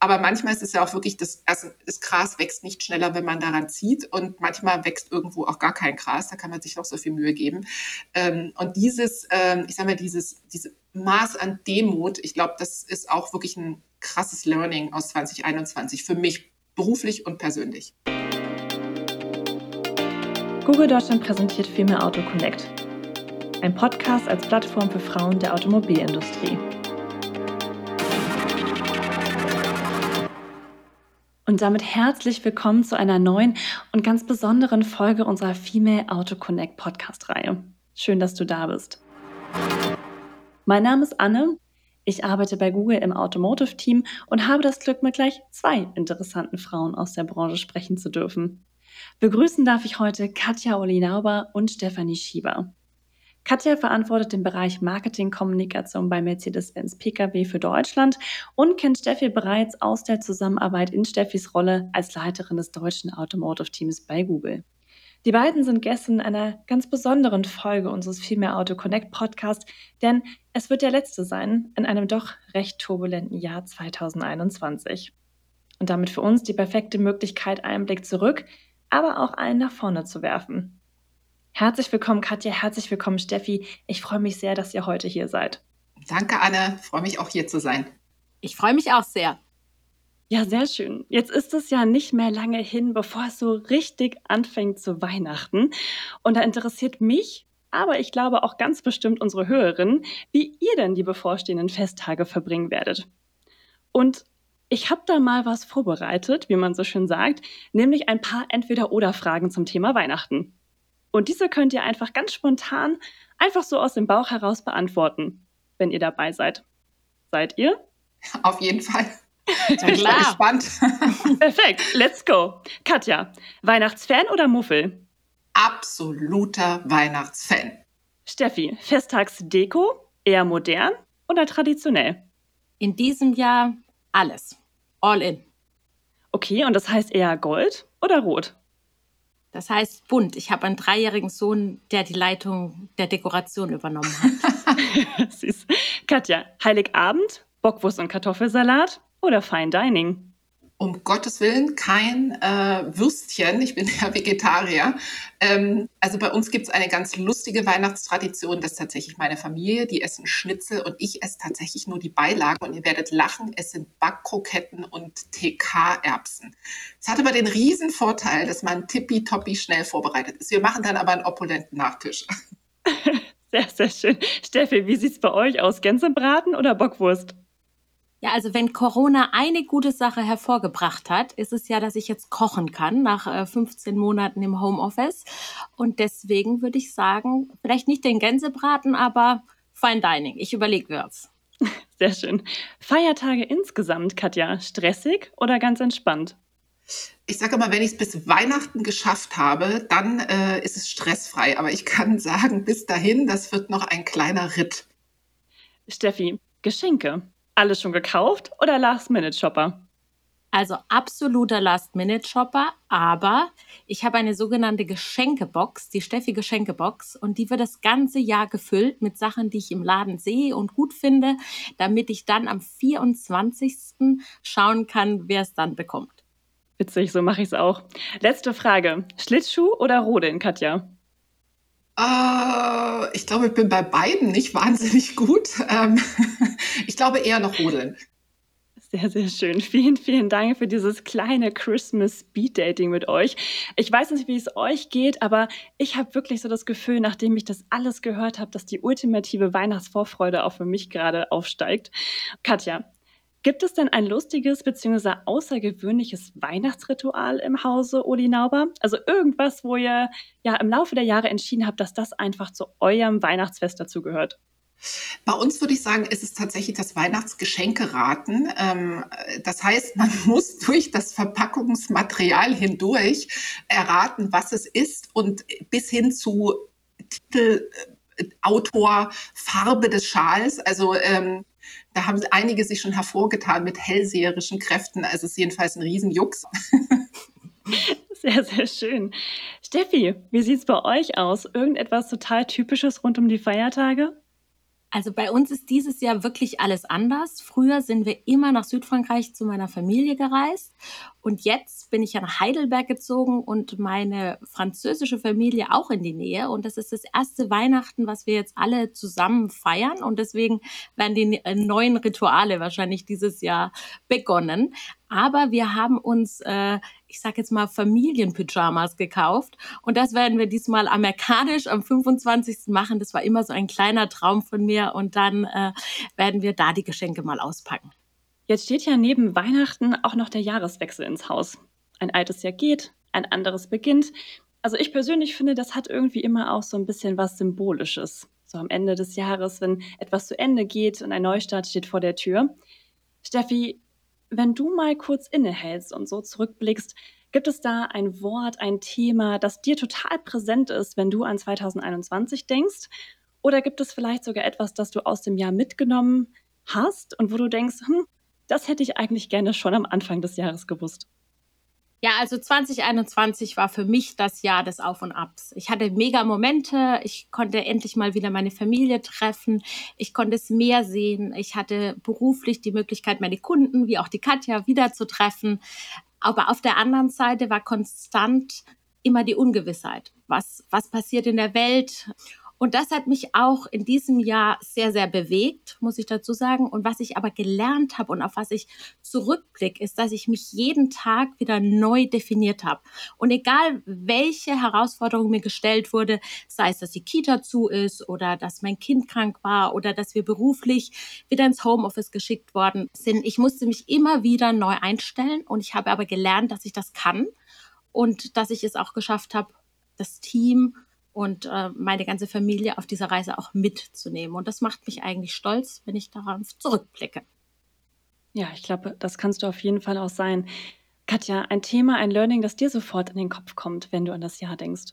Aber manchmal ist es ja auch wirklich, das, also das Gras wächst nicht schneller, wenn man daran zieht. Und manchmal wächst irgendwo auch gar kein Gras. Da kann man sich noch so viel Mühe geben. Ähm, und dieses, ähm, ich sage mal, dieses, diese Maß an Demut, ich glaube, das ist auch wirklich ein krasses Learning aus 2021 für mich beruflich und persönlich. Google Deutschland präsentiert Female Auto Connect. Ein Podcast als Plattform für Frauen der Automobilindustrie. Und damit herzlich willkommen zu einer neuen und ganz besonderen Folge unserer Female Auto Connect Podcast-Reihe. Schön, dass du da bist. Mein Name ist Anne. Ich arbeite bei Google im Automotive-Team und habe das Glück, mit gleich zwei interessanten Frauen aus der Branche sprechen zu dürfen. Begrüßen darf ich heute Katja Olinauber und Stefanie Schieber. Katja verantwortet den Bereich Marketingkommunikation bei Mercedes-Benz Pkw für Deutschland und kennt Steffi bereits aus der Zusammenarbeit in Steffis Rolle als Leiterin des deutschen Automotive Teams bei Google. Die beiden sind gestern in einer ganz besonderen Folge unseres Female Auto Connect Podcast, denn es wird der letzte sein in einem doch recht turbulenten Jahr 2021. Und damit für uns die perfekte Möglichkeit, einen Blick zurück, aber auch einen nach vorne zu werfen. Herzlich willkommen, Katja. Herzlich willkommen, Steffi. Ich freue mich sehr, dass ihr heute hier seid. Danke, Anne. freue mich auch hier zu sein. Ich freue mich auch sehr. Ja, sehr schön. Jetzt ist es ja nicht mehr lange hin, bevor es so richtig anfängt zu Weihnachten. Und da interessiert mich, aber ich glaube auch ganz bestimmt unsere Hörerinnen, wie ihr denn die bevorstehenden Festtage verbringen werdet. Und ich habe da mal was vorbereitet, wie man so schön sagt, nämlich ein paar Entweder-Oder-Fragen zum Thema Weihnachten. Und diese könnt ihr einfach ganz spontan, einfach so aus dem Bauch heraus beantworten, wenn ihr dabei seid. Seid ihr? Auf jeden Fall. Ich bin klar. gespannt. Perfekt, let's go. Katja, Weihnachtsfan oder Muffel? Absoluter Weihnachtsfan. Steffi, Festtagsdeko, eher modern oder traditionell? In diesem Jahr alles. All in. Okay, und das heißt eher Gold oder Rot? Das heißt bunt. Ich habe einen dreijährigen Sohn, der die Leitung der Dekoration übernommen hat. Süß. Katja, Heiligabend, Bockwurst und Kartoffelsalat oder Fine Dining? Um Gottes Willen kein äh, Würstchen. Ich bin ja Vegetarier. Ähm, also bei uns gibt es eine ganz lustige Weihnachtstradition. Das ist tatsächlich meine Familie. Die essen Schnitzel und ich esse tatsächlich nur die Beilagen. Und ihr werdet lachen, es sind Backkroketten und TK-Erbsen. Es hat aber den riesen Vorteil, dass man tippitoppi schnell vorbereitet ist. Wir machen dann aber einen opulenten Nachtisch. Sehr, sehr schön. Steffi, wie sieht es bei euch aus? Gänsebraten oder Bockwurst? Ja, also wenn Corona eine gute Sache hervorgebracht hat, ist es ja, dass ich jetzt kochen kann nach 15 äh, Monaten im Homeoffice. Und deswegen würde ich sagen, vielleicht nicht den Gänsebraten, aber Fine Dining. Ich überlege mir's. Sehr schön. Feiertage insgesamt, Katja, stressig oder ganz entspannt? Ich sage mal, wenn ich es bis Weihnachten geschafft habe, dann äh, ist es stressfrei. Aber ich kann sagen, bis dahin, das wird noch ein kleiner Ritt. Steffi, Geschenke. Alles schon gekauft oder Last-Minute-Shopper? Also absoluter Last-Minute-Shopper, aber ich habe eine sogenannte Geschenkebox, die Steffi Geschenkebox, und die wird das ganze Jahr gefüllt mit Sachen, die ich im Laden sehe und gut finde, damit ich dann am 24. schauen kann, wer es dann bekommt. Witzig, so mache ich es auch. Letzte Frage. Schlittschuh oder Rodeln, Katja? Äh, ich glaube, ich bin bei beiden nicht wahnsinnig gut. Ähm, ich glaube eher noch Rodeln. Sehr, sehr schön. Vielen, vielen Dank für dieses kleine Christmas Speed Dating mit euch. Ich weiß nicht, wie es euch geht, aber ich habe wirklich so das Gefühl, nachdem ich das alles gehört habe, dass die ultimative Weihnachtsvorfreude auch für mich gerade aufsteigt. Katja, Gibt es denn ein lustiges bzw. außergewöhnliches Weihnachtsritual im Hause Uli Nauber? Also irgendwas, wo ihr ja im Laufe der Jahre entschieden habt, dass das einfach zu eurem Weihnachtsfest dazugehört? Bei uns würde ich sagen, ist es tatsächlich das Weihnachtsgeschenkeraten. Ähm, das heißt, man muss durch das Verpackungsmaterial hindurch erraten, was es ist und bis hin zu Titel, Autor, Farbe des Schals. Also ähm, da haben einige sich schon hervorgetan mit hellseherischen Kräften. Also es ist jedenfalls ein Riesenjux. Sehr, sehr schön. Steffi, wie sieht es bei euch aus? Irgendetwas total Typisches rund um die Feiertage? Also bei uns ist dieses Jahr wirklich alles anders. Früher sind wir immer nach Südfrankreich zu meiner Familie gereist und jetzt bin ich nach Heidelberg gezogen und meine französische Familie auch in die Nähe und das ist das erste Weihnachten, was wir jetzt alle zusammen feiern und deswegen werden die neuen Rituale wahrscheinlich dieses Jahr begonnen. Aber wir haben uns, äh, ich sag jetzt mal, Familienpyjamas gekauft. Und das werden wir diesmal amerikanisch am 25. machen. Das war immer so ein kleiner Traum von mir. Und dann äh, werden wir da die Geschenke mal auspacken. Jetzt steht ja neben Weihnachten auch noch der Jahreswechsel ins Haus. Ein altes Jahr geht, ein anderes beginnt. Also ich persönlich finde, das hat irgendwie immer auch so ein bisschen was Symbolisches. So am Ende des Jahres, wenn etwas zu Ende geht und ein Neustart steht vor der Tür. Steffi, wenn du mal kurz innehältst und so zurückblickst, gibt es da ein Wort, ein Thema, das dir total präsent ist, wenn du an 2021 denkst? Oder gibt es vielleicht sogar etwas, das du aus dem Jahr mitgenommen hast und wo du denkst, hm, das hätte ich eigentlich gerne schon am Anfang des Jahres gewusst? Ja, also 2021 war für mich das Jahr des Auf und Abs. Ich hatte mega Momente. Ich konnte endlich mal wieder meine Familie treffen. Ich konnte es mehr sehen. Ich hatte beruflich die Möglichkeit, meine Kunden wie auch die Katja wieder zu treffen. Aber auf der anderen Seite war konstant immer die Ungewissheit. Was, was passiert in der Welt? Und das hat mich auch in diesem Jahr sehr, sehr bewegt, muss ich dazu sagen. Und was ich aber gelernt habe und auf was ich zurückblicke, ist, dass ich mich jeden Tag wieder neu definiert habe. Und egal, welche Herausforderung mir gestellt wurde, sei es, dass die Kita zu ist oder dass mein Kind krank war oder dass wir beruflich wieder ins Homeoffice geschickt worden sind, ich musste mich immer wieder neu einstellen. Und ich habe aber gelernt, dass ich das kann und dass ich es auch geschafft habe, das Team und äh, meine ganze Familie auf dieser Reise auch mitzunehmen. Und das macht mich eigentlich stolz, wenn ich darauf zurückblicke. Ja, ich glaube, das kannst du auf jeden Fall auch sein. Katja, ein Thema, ein Learning, das dir sofort in den Kopf kommt, wenn du an das Jahr denkst.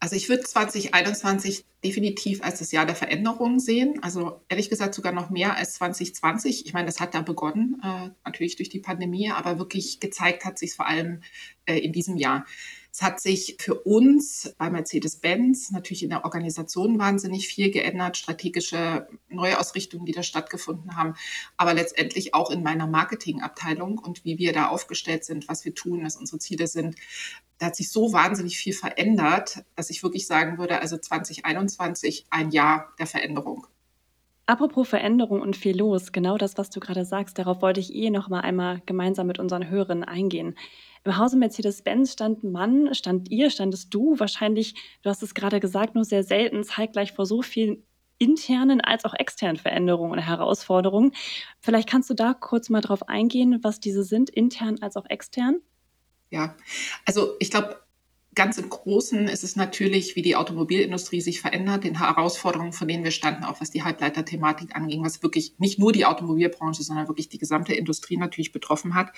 Also ich würde 2021 definitiv als das Jahr der Veränderung sehen. Also ehrlich gesagt sogar noch mehr als 2020. Ich meine, das hat da begonnen, äh, natürlich durch die Pandemie, aber wirklich gezeigt hat sich vor allem äh, in diesem Jahr. Es hat sich für uns bei Mercedes-Benz natürlich in der Organisation wahnsinnig viel geändert, strategische Neuausrichtungen, die da stattgefunden haben, aber letztendlich auch in meiner Marketingabteilung und wie wir da aufgestellt sind, was wir tun, was unsere Ziele sind. Da hat sich so wahnsinnig viel verändert, dass ich wirklich sagen würde, also 2021 ein Jahr der Veränderung. Apropos Veränderung und viel los, genau das, was du gerade sagst, darauf wollte ich eh noch mal einmal gemeinsam mit unseren Hörern eingehen. Im Hause Mercedes-Benz stand man, stand ihr, standest du wahrscheinlich, du hast es gerade gesagt, nur sehr selten zeitgleich vor so vielen internen als auch externen Veränderungen und Herausforderungen. Vielleicht kannst du da kurz mal drauf eingehen, was diese sind, intern als auch extern? Ja, also ich glaube, Ganz im Großen ist es natürlich, wie die Automobilindustrie sich verändert, den Herausforderungen, von denen wir standen, auch was die Halbleiterthematik anging, was wirklich nicht nur die Automobilbranche, sondern wirklich die gesamte Industrie natürlich betroffen hat.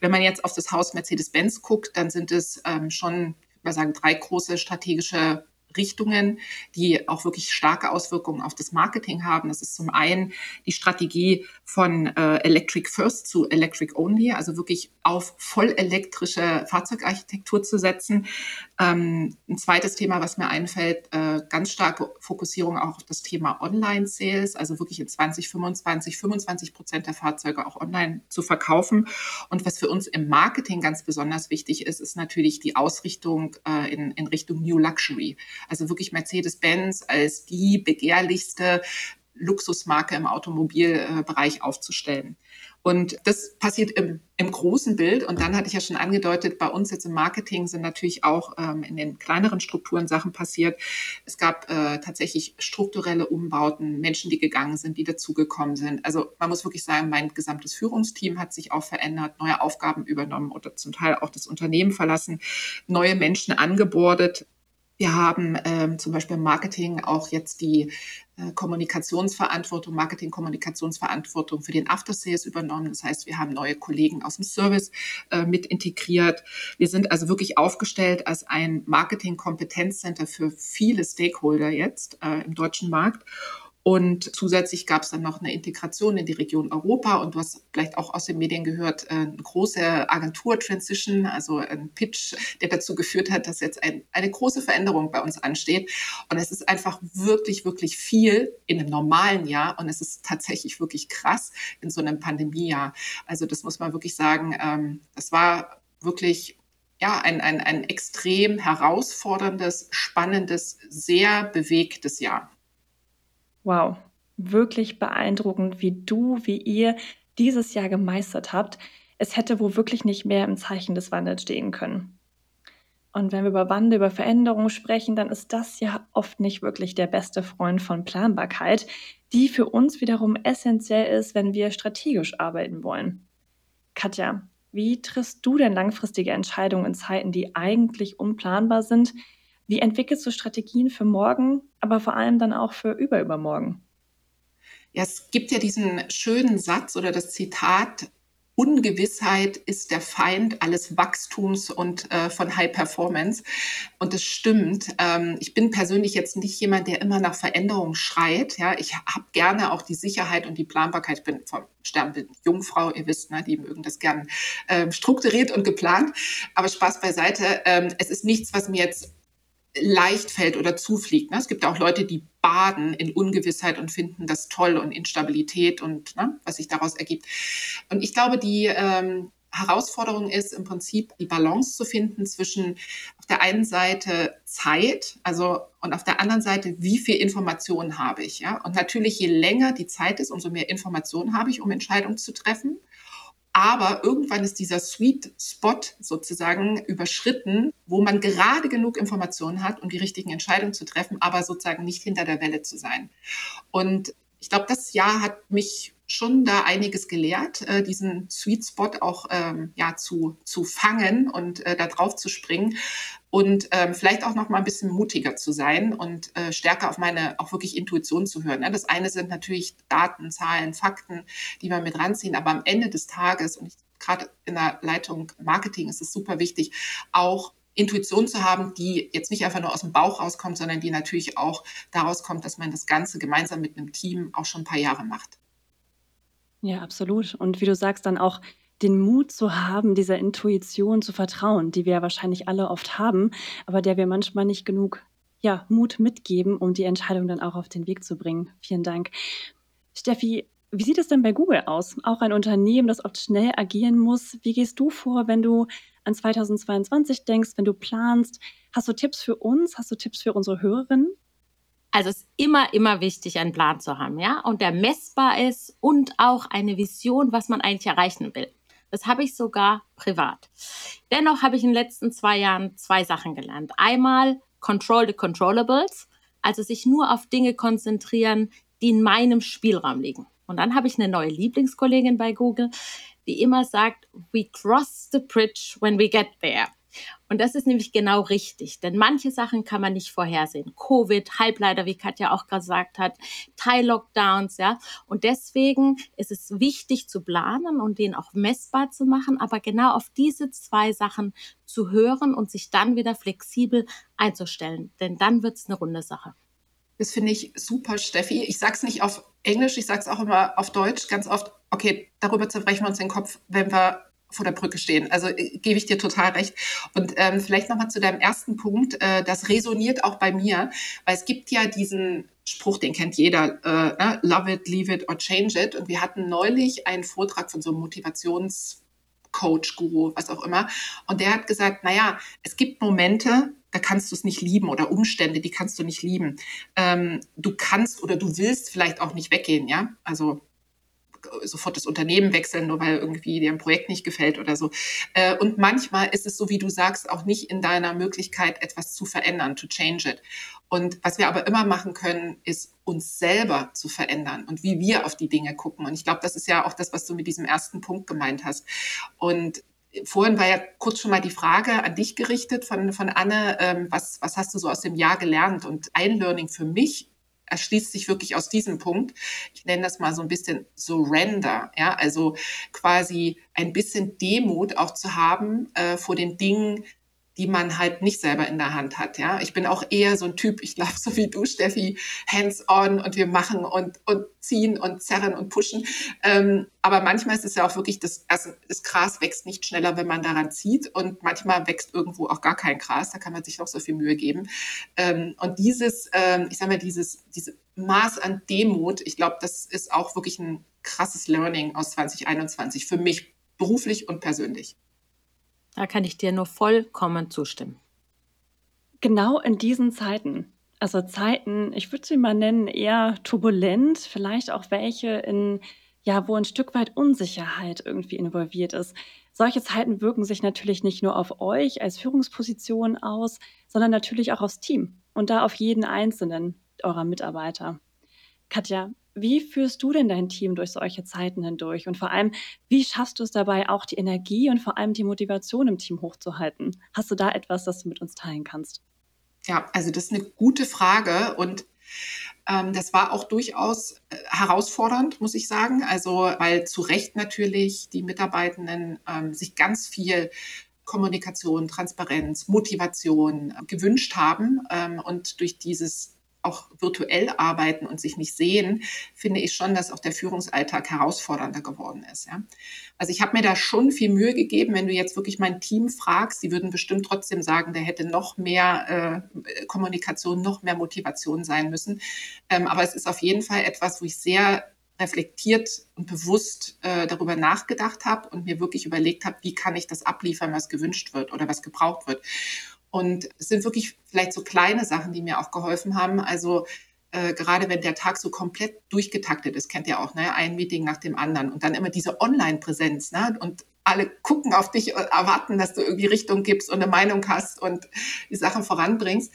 Wenn man jetzt auf das Haus Mercedes-Benz guckt, dann sind es ähm, schon, ich würde sagen, drei große strategische Richtungen, die auch wirklich starke Auswirkungen auf das Marketing haben. Das ist zum einen die Strategie von äh, Electric First zu Electric Only, also wirklich auf voll elektrische Fahrzeugarchitektur zu setzen. Ähm, ein zweites Thema, was mir einfällt, äh, ganz starke Fokussierung auch auf das Thema Online-Sales, also wirklich in 2025 25 Prozent der Fahrzeuge auch online zu verkaufen. Und was für uns im Marketing ganz besonders wichtig ist, ist natürlich die Ausrichtung äh, in, in Richtung New Luxury. Also wirklich Mercedes-Benz als die begehrlichste Luxusmarke im Automobilbereich aufzustellen. Und das passiert im, im, großen Bild. Und dann hatte ich ja schon angedeutet, bei uns jetzt im Marketing sind natürlich auch ähm, in den kleineren Strukturen Sachen passiert. Es gab äh, tatsächlich strukturelle Umbauten, Menschen, die gegangen sind, die dazugekommen sind. Also man muss wirklich sagen, mein gesamtes Führungsteam hat sich auch verändert, neue Aufgaben übernommen oder zum Teil auch das Unternehmen verlassen, neue Menschen angebordet. Wir haben ähm, zum Beispiel im Marketing auch jetzt die äh, Kommunikationsverantwortung, Marketing-Kommunikationsverantwortung für den After-Sales übernommen. Das heißt, wir haben neue Kollegen aus dem Service äh, mit integriert. Wir sind also wirklich aufgestellt als ein Marketing-Kompetenzcenter für viele Stakeholder jetzt äh, im deutschen Markt. Und zusätzlich gab es dann noch eine Integration in die Region Europa und du hast vielleicht auch aus den Medien gehört, äh, eine große Agentur-Transition, also ein Pitch, der dazu geführt hat, dass jetzt ein, eine große Veränderung bei uns ansteht. Und es ist einfach wirklich, wirklich viel in einem normalen Jahr und es ist tatsächlich wirklich krass in so einem Pandemiejahr. Also das muss man wirklich sagen, ähm, das war wirklich ja, ein, ein, ein extrem herausforderndes, spannendes, sehr bewegtes Jahr. Wow, wirklich beeindruckend, wie du, wie ihr dieses Jahr gemeistert habt. Es hätte wohl wirklich nicht mehr im Zeichen des Wandels stehen können. Und wenn wir über Wandel, über Veränderung sprechen, dann ist das ja oft nicht wirklich der beste Freund von Planbarkeit, die für uns wiederum essentiell ist, wenn wir strategisch arbeiten wollen. Katja, wie triffst du denn langfristige Entscheidungen in Zeiten, die eigentlich unplanbar sind? Wie entwickelst du Strategien für morgen, aber vor allem dann auch für überübermorgen? Ja, es gibt ja diesen schönen Satz oder das Zitat, Ungewissheit ist der Feind alles Wachstums und äh, von High Performance. Und das stimmt. Ähm, ich bin persönlich jetzt nicht jemand, der immer nach Veränderung schreit. Ja, ich habe gerne auch die Sicherheit und die Planbarkeit. Ich bin vom Sternbild Jungfrau, ihr wisst, ne, die mögen das gern äh, strukturiert und geplant. Aber Spaß beiseite. Ähm, es ist nichts, was mir jetzt leicht fällt oder zufliegt. Ne? Es gibt auch Leute, die baden in Ungewissheit und finden das toll und Instabilität und ne, was sich daraus ergibt. Und ich glaube, die ähm, Herausforderung ist im Prinzip die Balance zu finden zwischen auf der einen Seite Zeit, also und auf der anderen Seite, wie viel Informationen habe ich, ja? Und natürlich, je länger die Zeit ist, umso mehr Informationen habe ich, um Entscheidungen zu treffen. Aber irgendwann ist dieser Sweet Spot sozusagen überschritten, wo man gerade genug Informationen hat, um die richtigen Entscheidungen zu treffen, aber sozusagen nicht hinter der Welle zu sein. Und ich glaube, das Jahr hat mich schon da einiges gelehrt, äh, diesen Sweet Spot auch ähm, ja, zu, zu fangen und äh, da drauf zu springen und ähm, vielleicht auch noch mal ein bisschen mutiger zu sein und äh, stärker auf meine auch wirklich Intuition zu hören. Ne? Das eine sind natürlich Daten, Zahlen, Fakten, die wir mit ranziehen, aber am Ende des Tages und gerade in der Leitung Marketing ist es super wichtig, auch Intuition zu haben, die jetzt nicht einfach nur aus dem Bauch rauskommt, sondern die natürlich auch daraus kommt, dass man das Ganze gemeinsam mit einem Team auch schon ein paar Jahre macht. Ja, absolut. Und wie du sagst, dann auch den Mut zu haben, dieser Intuition zu vertrauen, die wir ja wahrscheinlich alle oft haben, aber der wir manchmal nicht genug ja, Mut mitgeben, um die Entscheidung dann auch auf den Weg zu bringen. Vielen Dank. Steffi, wie sieht es denn bei Google aus? Auch ein Unternehmen, das oft schnell agieren muss. Wie gehst du vor, wenn du an 2022 denkst, wenn du planst? Hast du Tipps für uns? Hast du Tipps für unsere Hörerinnen? Also es ist immer, immer wichtig, einen Plan zu haben, ja, und der messbar ist und auch eine Vision, was man eigentlich erreichen will. Das habe ich sogar privat. Dennoch habe ich in den letzten zwei Jahren zwei Sachen gelernt. Einmal Control the Controllables, also sich nur auf Dinge konzentrieren, die in meinem Spielraum liegen. Und dann habe ich eine neue Lieblingskollegin bei Google, die immer sagt, we cross the bridge when we get there. Und das ist nämlich genau richtig, denn manche Sachen kann man nicht vorhersehen. Covid, Halbleiter, wie Katja auch gesagt hat, Teil-Lockdowns, ja. Und deswegen ist es wichtig zu planen und den auch messbar zu machen, aber genau auf diese zwei Sachen zu hören und sich dann wieder flexibel einzustellen, denn dann wird es eine runde Sache. Das finde ich super, Steffi. Ich sage es nicht auf Englisch, ich sage es auch immer auf Deutsch ganz oft. Okay, darüber zerbrechen wir uns den Kopf, wenn wir vor der Brücke stehen. Also äh, gebe ich dir total recht. Und ähm, vielleicht nochmal zu deinem ersten Punkt. Äh, das resoniert auch bei mir, weil es gibt ja diesen Spruch, den kennt jeder, äh, ne? love it, leave it or change it. Und wir hatten neulich einen Vortrag von so einem Motivationscoach, Guru, was auch immer. Und der hat gesagt, naja, es gibt Momente, da kannst du es nicht lieben oder Umstände, die kannst du nicht lieben. Ähm, du kannst oder du willst vielleicht auch nicht weggehen, ja. Also sofort das Unternehmen wechseln, nur weil irgendwie dir ein Projekt nicht gefällt oder so. Äh, und manchmal ist es so, wie du sagst, auch nicht in deiner Möglichkeit, etwas zu verändern, to change it. Und was wir aber immer machen können, ist uns selber zu verändern und wie wir auf die Dinge gucken. Und ich glaube, das ist ja auch das, was du mit diesem ersten Punkt gemeint hast. Und Vorhin war ja kurz schon mal die Frage an dich gerichtet von, von Anne, ähm, was, was hast du so aus dem Jahr gelernt? Und ein Learning für mich erschließt sich wirklich aus diesem Punkt. Ich nenne das mal so ein bisschen Surrender, ja, also quasi ein bisschen Demut auch zu haben äh, vor den Dingen, die man halt nicht selber in der Hand hat. Ja, ich bin auch eher so ein Typ, ich glaube, so wie du, Steffi, hands on und wir machen und, und ziehen und zerren und pushen. Ähm, aber manchmal ist es ja auch wirklich, das, also das Gras wächst nicht schneller, wenn man daran zieht und manchmal wächst irgendwo auch gar kein Gras, da kann man sich noch so viel Mühe geben. Ähm, und dieses, ähm, ich sage mal, dieses, diese Maß an Demut, ich glaube, das ist auch wirklich ein krasses Learning aus 2021 für mich beruflich und persönlich. Da kann ich dir nur vollkommen zustimmen. Genau in diesen Zeiten, also Zeiten, ich würde sie mal nennen, eher turbulent, vielleicht auch welche in, ja, wo ein Stück weit Unsicherheit irgendwie involviert ist. Solche Zeiten wirken sich natürlich nicht nur auf euch als Führungsposition aus, sondern natürlich auch aufs Team und da auf jeden einzelnen eurer Mitarbeiter. Katja, wie führst du denn dein Team durch solche Zeiten hindurch? Und vor allem, wie schaffst du es dabei, auch die Energie und vor allem die Motivation im Team hochzuhalten? Hast du da etwas, das du mit uns teilen kannst? Ja, also das ist eine gute Frage und ähm, das war auch durchaus äh, herausfordernd, muss ich sagen. Also, weil zu Recht natürlich die Mitarbeitenden ähm, sich ganz viel Kommunikation, Transparenz, Motivation äh, gewünscht haben. Ähm, und durch dieses auch virtuell arbeiten und sich nicht sehen, finde ich schon, dass auch der Führungsalltag herausfordernder geworden ist. Ja? Also ich habe mir da schon viel Mühe gegeben. Wenn du jetzt wirklich mein Team fragst, die würden bestimmt trotzdem sagen, da hätte noch mehr äh, Kommunikation, noch mehr Motivation sein müssen. Ähm, aber es ist auf jeden Fall etwas, wo ich sehr reflektiert und bewusst äh, darüber nachgedacht habe und mir wirklich überlegt habe, wie kann ich das abliefern, was gewünscht wird oder was gebraucht wird. Und es sind wirklich vielleicht so kleine Sachen, die mir auch geholfen haben. Also äh, gerade wenn der Tag so komplett durchgetaktet ist, kennt ihr auch, ne? ein Meeting nach dem anderen und dann immer diese Online-Präsenz ne? und alle gucken auf dich und erwarten, dass du irgendwie Richtung gibst und eine Meinung hast und die Sachen voranbringst,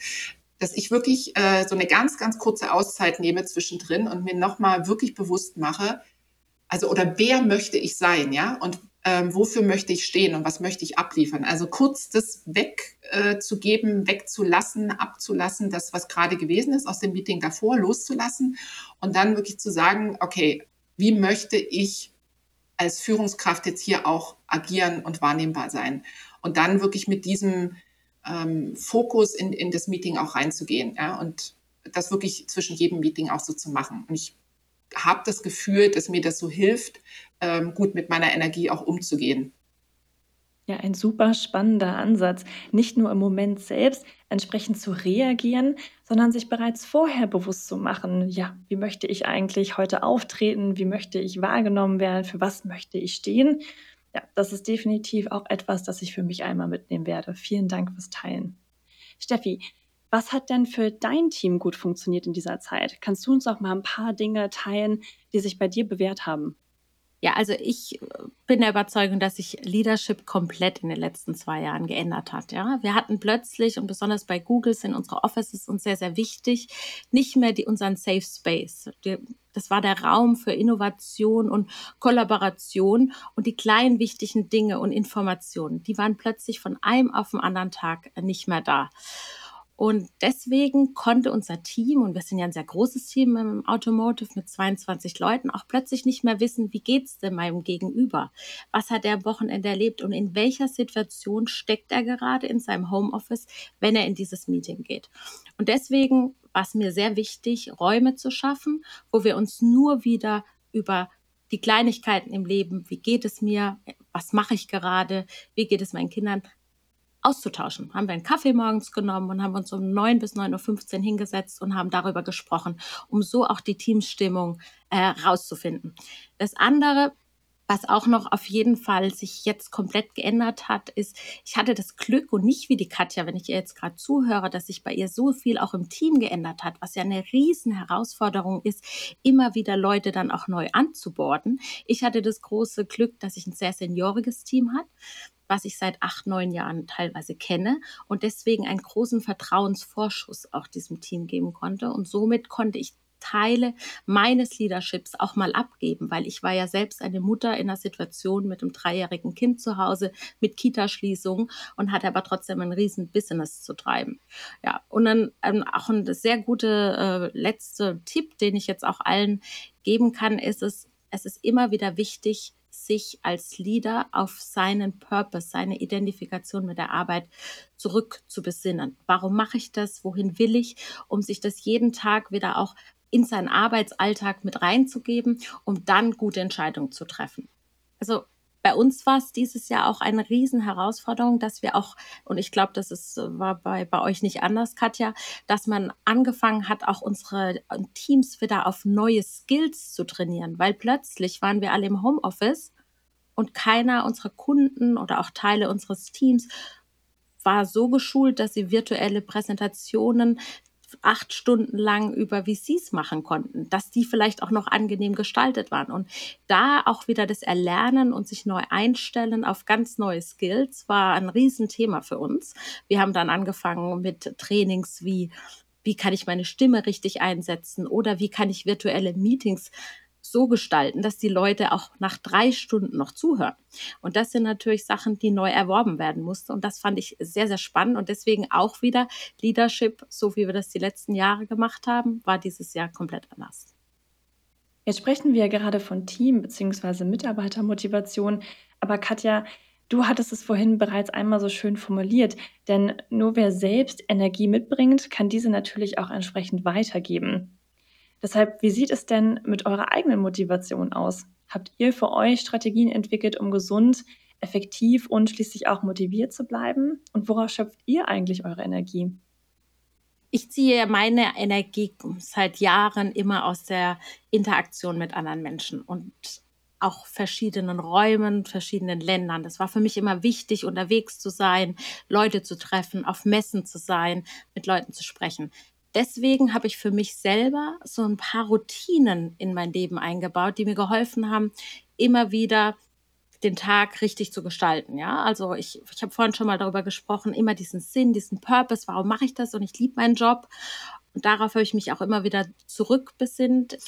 dass ich wirklich äh, so eine ganz, ganz kurze Auszeit nehme zwischendrin und mir nochmal wirklich bewusst mache, also oder wer möchte ich sein, ja? Und ähm, wofür möchte ich stehen und was möchte ich abliefern. Also kurz das wegzugeben, äh, wegzulassen, abzulassen, das, was gerade gewesen ist, aus dem Meeting davor loszulassen und dann wirklich zu sagen, okay, wie möchte ich als Führungskraft jetzt hier auch agieren und wahrnehmbar sein? Und dann wirklich mit diesem ähm, Fokus in, in das Meeting auch reinzugehen ja, und das wirklich zwischen jedem Meeting auch so zu machen. Und ich habe das Gefühl, dass mir das so hilft, ähm, gut mit meiner Energie auch umzugehen. Ja, ein super spannender Ansatz, nicht nur im Moment selbst entsprechend zu reagieren, sondern sich bereits vorher bewusst zu machen, ja, wie möchte ich eigentlich heute auftreten, wie möchte ich wahrgenommen werden, für was möchte ich stehen. Ja, das ist definitiv auch etwas, das ich für mich einmal mitnehmen werde. Vielen Dank fürs Teilen. Steffi, was hat denn für dein Team gut funktioniert in dieser Zeit? Kannst du uns auch mal ein paar Dinge teilen, die sich bei dir bewährt haben? Ja, also ich äh, bin der Überzeugung, dass sich Leadership komplett in den letzten zwei Jahren geändert hat. Ja, wir hatten plötzlich und besonders bei Google sind unsere Offices uns sehr, sehr wichtig, nicht mehr die, unseren Safe Space. Die, das war der Raum für Innovation und Kollaboration und die kleinen wichtigen Dinge und Informationen, die waren plötzlich von einem auf den anderen Tag nicht mehr da. Und deswegen konnte unser Team, und wir sind ja ein sehr großes Team im Automotive mit 22 Leuten, auch plötzlich nicht mehr wissen, wie geht's denn meinem Gegenüber? Was hat er am Wochenende erlebt und in welcher Situation steckt er gerade in seinem Homeoffice, wenn er in dieses Meeting geht? Und deswegen war es mir sehr wichtig, Räume zu schaffen, wo wir uns nur wieder über die Kleinigkeiten im Leben, wie geht es mir, was mache ich gerade, wie geht es meinen Kindern, auszutauschen. Haben wir einen Kaffee morgens genommen und haben uns um 9 bis 9.15 Uhr hingesetzt und haben darüber gesprochen, um so auch die Teamstimmung äh, rauszufinden. Das andere, was auch noch auf jeden Fall sich jetzt komplett geändert hat, ist, ich hatte das Glück und nicht wie die Katja, wenn ich ihr jetzt gerade zuhöre, dass sich bei ihr so viel auch im Team geändert hat, was ja eine riesen Herausforderung ist, immer wieder Leute dann auch neu anzuborden. Ich hatte das große Glück, dass ich ein sehr senioriges Team hat, was ich seit acht, neun Jahren teilweise kenne und deswegen einen großen Vertrauensvorschuss auch diesem Team geben konnte. Und somit konnte ich Teile meines Leaderships auch mal abgeben, weil ich war ja selbst eine Mutter in einer Situation mit einem dreijährigen Kind zu Hause mit Kitaschließung und hatte aber trotzdem ein riesen Business zu treiben. Ja, und dann ähm, auch ein sehr guter äh, letzter Tipp, den ich jetzt auch allen geben kann, ist es, es ist immer wieder wichtig, sich als Leader auf seinen Purpose, seine Identifikation mit der Arbeit zurück zu besinnen. Warum mache ich das? Wohin will ich? Um sich das jeden Tag wieder auch in seinen Arbeitsalltag mit reinzugeben, um dann gute Entscheidungen zu treffen. Also bei uns war es dieses Jahr auch eine Riesenherausforderung, dass wir auch, und ich glaube, das ist, war bei, bei euch nicht anders, Katja, dass man angefangen hat, auch unsere Teams wieder auf neue Skills zu trainieren, weil plötzlich waren wir alle im Homeoffice und keiner unserer Kunden oder auch Teile unseres Teams war so geschult, dass sie virtuelle Präsentationen acht Stunden lang über VCs machen konnten, dass die vielleicht auch noch angenehm gestaltet waren. Und da auch wieder das Erlernen und sich neu einstellen auf ganz neue Skills war ein Riesenthema für uns. Wir haben dann angefangen mit Trainings wie wie kann ich meine Stimme richtig einsetzen oder wie kann ich virtuelle Meetings so gestalten, dass die Leute auch nach drei Stunden noch zuhören. Und das sind natürlich Sachen, die neu erworben werden mussten. Und das fand ich sehr, sehr spannend. Und deswegen auch wieder Leadership, so wie wir das die letzten Jahre gemacht haben, war dieses Jahr komplett anders. Jetzt sprechen wir gerade von Team- bzw. Mitarbeitermotivation. Aber Katja, Du hattest es vorhin bereits einmal so schön formuliert, denn nur wer selbst Energie mitbringt, kann diese natürlich auch entsprechend weitergeben. Deshalb, wie sieht es denn mit eurer eigenen Motivation aus? Habt ihr für euch Strategien entwickelt, um gesund, effektiv und schließlich auch motiviert zu bleiben? Und woraus schöpft ihr eigentlich eure Energie? Ich ziehe meine Energie seit Jahren immer aus der Interaktion mit anderen Menschen und auch verschiedenen Räumen, verschiedenen Ländern. Das war für mich immer wichtig, unterwegs zu sein, Leute zu treffen, auf Messen zu sein, mit Leuten zu sprechen deswegen habe ich für mich selber so ein paar Routinen in mein Leben eingebaut, die mir geholfen haben, immer wieder den Tag richtig zu gestalten. Ja, also ich, ich habe vorhin schon mal darüber gesprochen, immer diesen Sinn, diesen Purpose, warum mache ich das und ich liebe meinen Job. Und darauf habe ich mich auch immer wieder zurückbesinnt.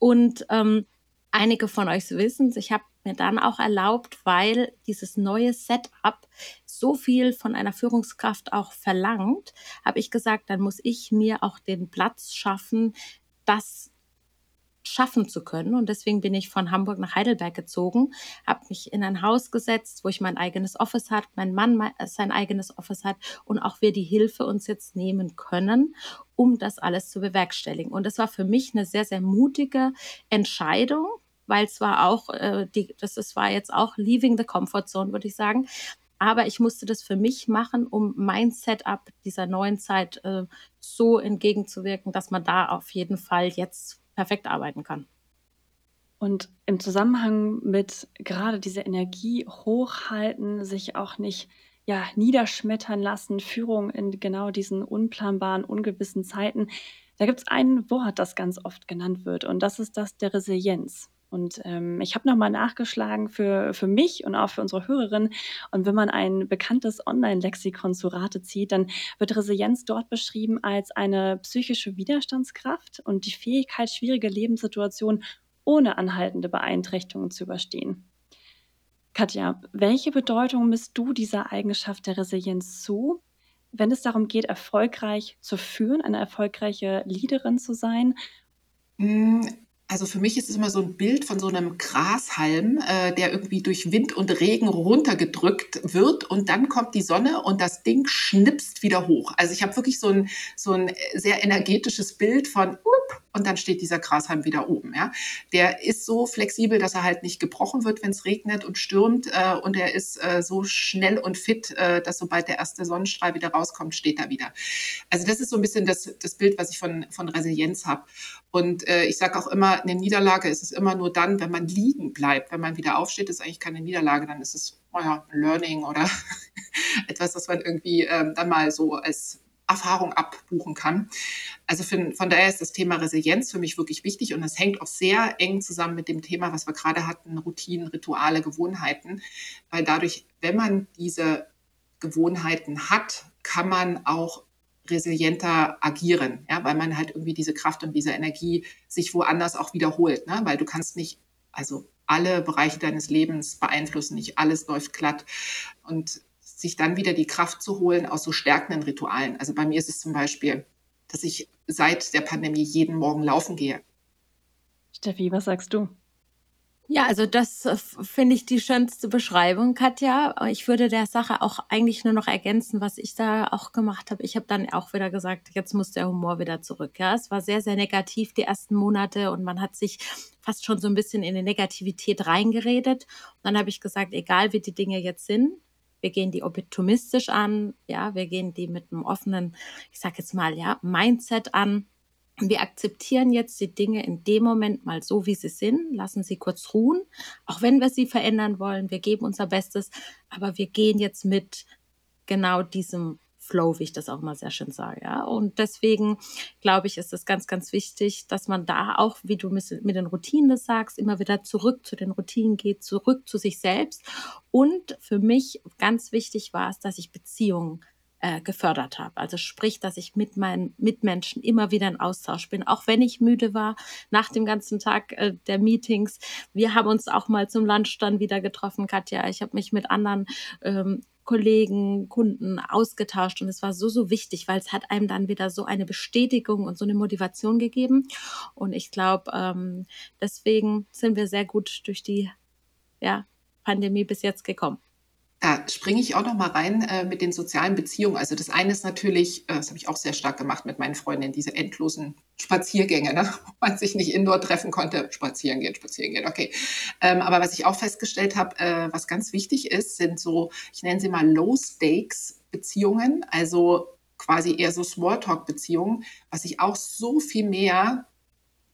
Und ähm, einige von euch wissen ich habe mir dann auch erlaubt, weil dieses neue Setup so viel von einer Führungskraft auch verlangt, habe ich gesagt, dann muss ich mir auch den Platz schaffen, das schaffen zu können. Und deswegen bin ich von Hamburg nach Heidelberg gezogen, habe mich in ein Haus gesetzt, wo ich mein eigenes Office hat, mein Mann sein eigenes Office hat und auch wir die Hilfe uns jetzt nehmen können, um das alles zu bewerkstelligen. Und das war für mich eine sehr, sehr mutige Entscheidung, weil es war auch, äh, die, das ist, war jetzt auch leaving the comfort zone, würde ich sagen. Aber ich musste das für mich machen, um mein Setup dieser neuen Zeit äh, so entgegenzuwirken, dass man da auf jeden Fall jetzt perfekt arbeiten kann. Und im Zusammenhang mit gerade dieser Energie hochhalten, sich auch nicht ja, niederschmettern lassen, Führung in genau diesen unplanbaren, ungewissen Zeiten, da gibt es ein Wort, das ganz oft genannt wird, und das ist das der Resilienz. Und ähm, ich habe nochmal nachgeschlagen für, für mich und auch für unsere Hörerinnen. Und wenn man ein bekanntes Online-Lexikon zu Rate zieht, dann wird Resilienz dort beschrieben als eine psychische Widerstandskraft und die Fähigkeit, schwierige Lebenssituationen ohne anhaltende Beeinträchtigungen zu überstehen. Katja, welche Bedeutung misst du dieser Eigenschaft der Resilienz zu, wenn es darum geht, erfolgreich zu führen, eine erfolgreiche Leaderin zu sein? Also für mich ist es immer so ein Bild von so einem Grashalm, äh, der irgendwie durch Wind und Regen runtergedrückt wird und dann kommt die Sonne und das Ding schnipst wieder hoch. Also ich habe wirklich so ein, so ein sehr energetisches Bild von up, und dann steht dieser Grashalm wieder oben. Ja? Der ist so flexibel, dass er halt nicht gebrochen wird, wenn es regnet und stürmt äh, und er ist äh, so schnell und fit, äh, dass sobald der erste Sonnenstrahl wieder rauskommt, steht er wieder. Also das ist so ein bisschen das, das Bild, was ich von, von Resilienz habe. Und äh, ich sage auch immer, eine Niederlage ist es immer nur dann, wenn man liegen bleibt. Wenn man wieder aufsteht, ist eigentlich keine Niederlage, dann ist es ja, ein Learning oder etwas, was man irgendwie ähm, dann mal so als Erfahrung abbuchen kann. Also für, von daher ist das Thema Resilienz für mich wirklich wichtig und das hängt auch sehr eng zusammen mit dem Thema, was wir gerade hatten, Routinen, Rituale, Gewohnheiten, weil dadurch, wenn man diese Gewohnheiten hat, kann man auch resilienter agieren, ja, weil man halt irgendwie diese Kraft und diese Energie sich woanders auch wiederholt, ne? weil du kannst nicht, also alle Bereiche deines Lebens beeinflussen, nicht alles läuft glatt und sich dann wieder die Kraft zu holen aus so stärkenden Ritualen. Also bei mir ist es zum Beispiel, dass ich seit der Pandemie jeden Morgen laufen gehe. Steffi, was sagst du? Ja, also das äh, finde ich die schönste Beschreibung, Katja. Ich würde der Sache auch eigentlich nur noch ergänzen, was ich da auch gemacht habe. Ich habe dann auch wieder gesagt, jetzt muss der Humor wieder zurück. Ja, es war sehr, sehr negativ die ersten Monate und man hat sich fast schon so ein bisschen in die Negativität reingeredet. Und dann habe ich gesagt, egal wie die Dinge jetzt sind, wir gehen die optimistisch an, ja, wir gehen die mit einem offenen, ich sage jetzt mal, ja, Mindset an wir akzeptieren jetzt die Dinge in dem Moment mal so, wie sie sind, lassen sie kurz ruhen, auch wenn wir sie verändern wollen. Wir geben unser Bestes, aber wir gehen jetzt mit genau diesem Flow, wie ich das auch mal sehr schön sage. Ja? Und deswegen glaube ich, ist es ganz, ganz wichtig, dass man da auch, wie du mit den Routinen das sagst, immer wieder zurück zu den Routinen geht, zurück zu sich selbst. Und für mich ganz wichtig war es, dass ich Beziehungen äh, gefördert habe. Also sprich, dass ich mit meinen Mitmenschen immer wieder in Austausch bin, auch wenn ich müde war nach dem ganzen Tag äh, der Meetings. Wir haben uns auch mal zum Lunch dann wieder getroffen, Katja. Ich habe mich mit anderen ähm, Kollegen, Kunden ausgetauscht und es war so, so wichtig, weil es hat einem dann wieder so eine Bestätigung und so eine Motivation gegeben. Und ich glaube, ähm, deswegen sind wir sehr gut durch die ja, Pandemie bis jetzt gekommen. Da springe ich auch noch mal rein äh, mit den sozialen Beziehungen. Also das eine ist natürlich, äh, das habe ich auch sehr stark gemacht mit meinen Freundinnen, diese endlosen Spaziergänge, ne? wo man sich nicht indoor treffen konnte. Spazieren gehen, spazieren gehen, okay. Ähm, aber was ich auch festgestellt habe, äh, was ganz wichtig ist, sind so, ich nenne sie mal Low-Stakes-Beziehungen, also quasi eher so Smalltalk-Beziehungen, was ich auch so viel mehr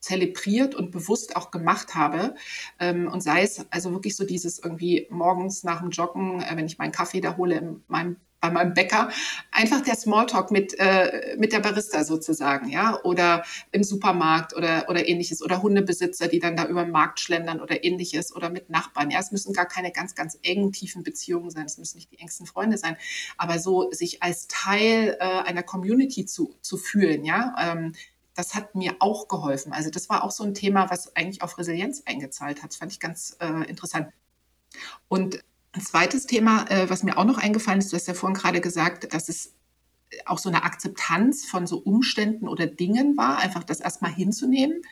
zelebriert und bewusst auch gemacht habe. Ähm, und sei es also wirklich so dieses irgendwie morgens nach dem Joggen, äh, wenn ich meinen Kaffee da hole in meinem bei meinem Bäcker, einfach der Smalltalk mit, äh, mit der Barista sozusagen, ja, oder im Supermarkt oder, oder ähnliches, oder Hundebesitzer, die dann da über den Markt schlendern oder ähnliches, oder mit Nachbarn. Ja, es müssen gar keine ganz, ganz engen, tiefen Beziehungen sein, es müssen nicht die engsten Freunde sein, aber so sich als Teil äh, einer Community zu, zu fühlen, ja, ähm, das hat mir auch geholfen. Also das war auch so ein Thema, was eigentlich auf Resilienz eingezahlt hat. Das fand ich ganz äh, interessant. Und ein zweites Thema, äh, was mir auch noch eingefallen ist, du hast ja vorhin gerade gesagt, dass es auch so eine Akzeptanz von so Umständen oder Dingen war, einfach das erstmal hinzunehmen.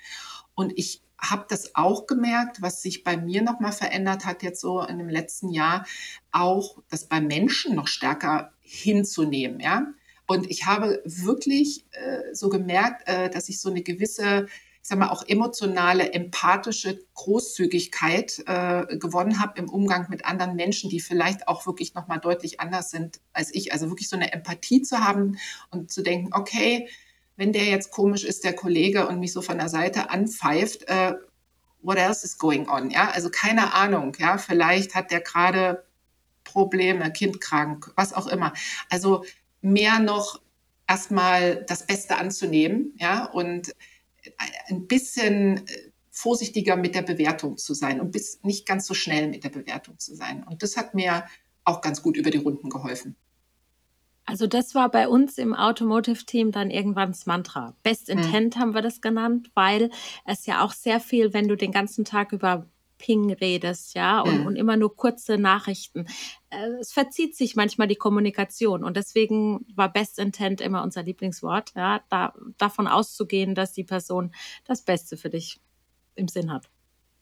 Und ich habe das auch gemerkt, was sich bei mir nochmal verändert hat, jetzt so in dem letzten Jahr, auch das bei Menschen noch stärker hinzunehmen. Ja? Und ich habe wirklich äh, so gemerkt, äh, dass ich so eine gewisse, ich sag mal, auch emotionale, empathische Großzügigkeit äh, gewonnen habe im Umgang mit anderen Menschen, die vielleicht auch wirklich nochmal deutlich anders sind als ich. Also wirklich so eine Empathie zu haben und zu denken, okay, wenn der jetzt komisch ist, der Kollege, und mich so von der Seite anpfeift, äh, what else is going on? Ja, also keine Ahnung. Ja, vielleicht hat der gerade Probleme, Kind krank, was auch immer. Also mehr noch erstmal das Beste anzunehmen, ja, und ein bisschen äh, vorsichtiger mit der Bewertung zu sein und bis nicht ganz so schnell mit der Bewertung zu sein. Und das hat mir auch ganz gut über die Runden geholfen. Also das war bei uns im Automotive-Team dann irgendwann das Mantra. Best hm. Intent hm. haben wir das genannt, weil es ja auch sehr viel, wenn du den ganzen Tag über Ping redest, ja, und, und immer nur kurze Nachrichten. Äh, es verzieht sich manchmal die Kommunikation und deswegen war Best Intent immer unser Lieblingswort, ja, da, davon auszugehen, dass die Person das Beste für dich im Sinn hat.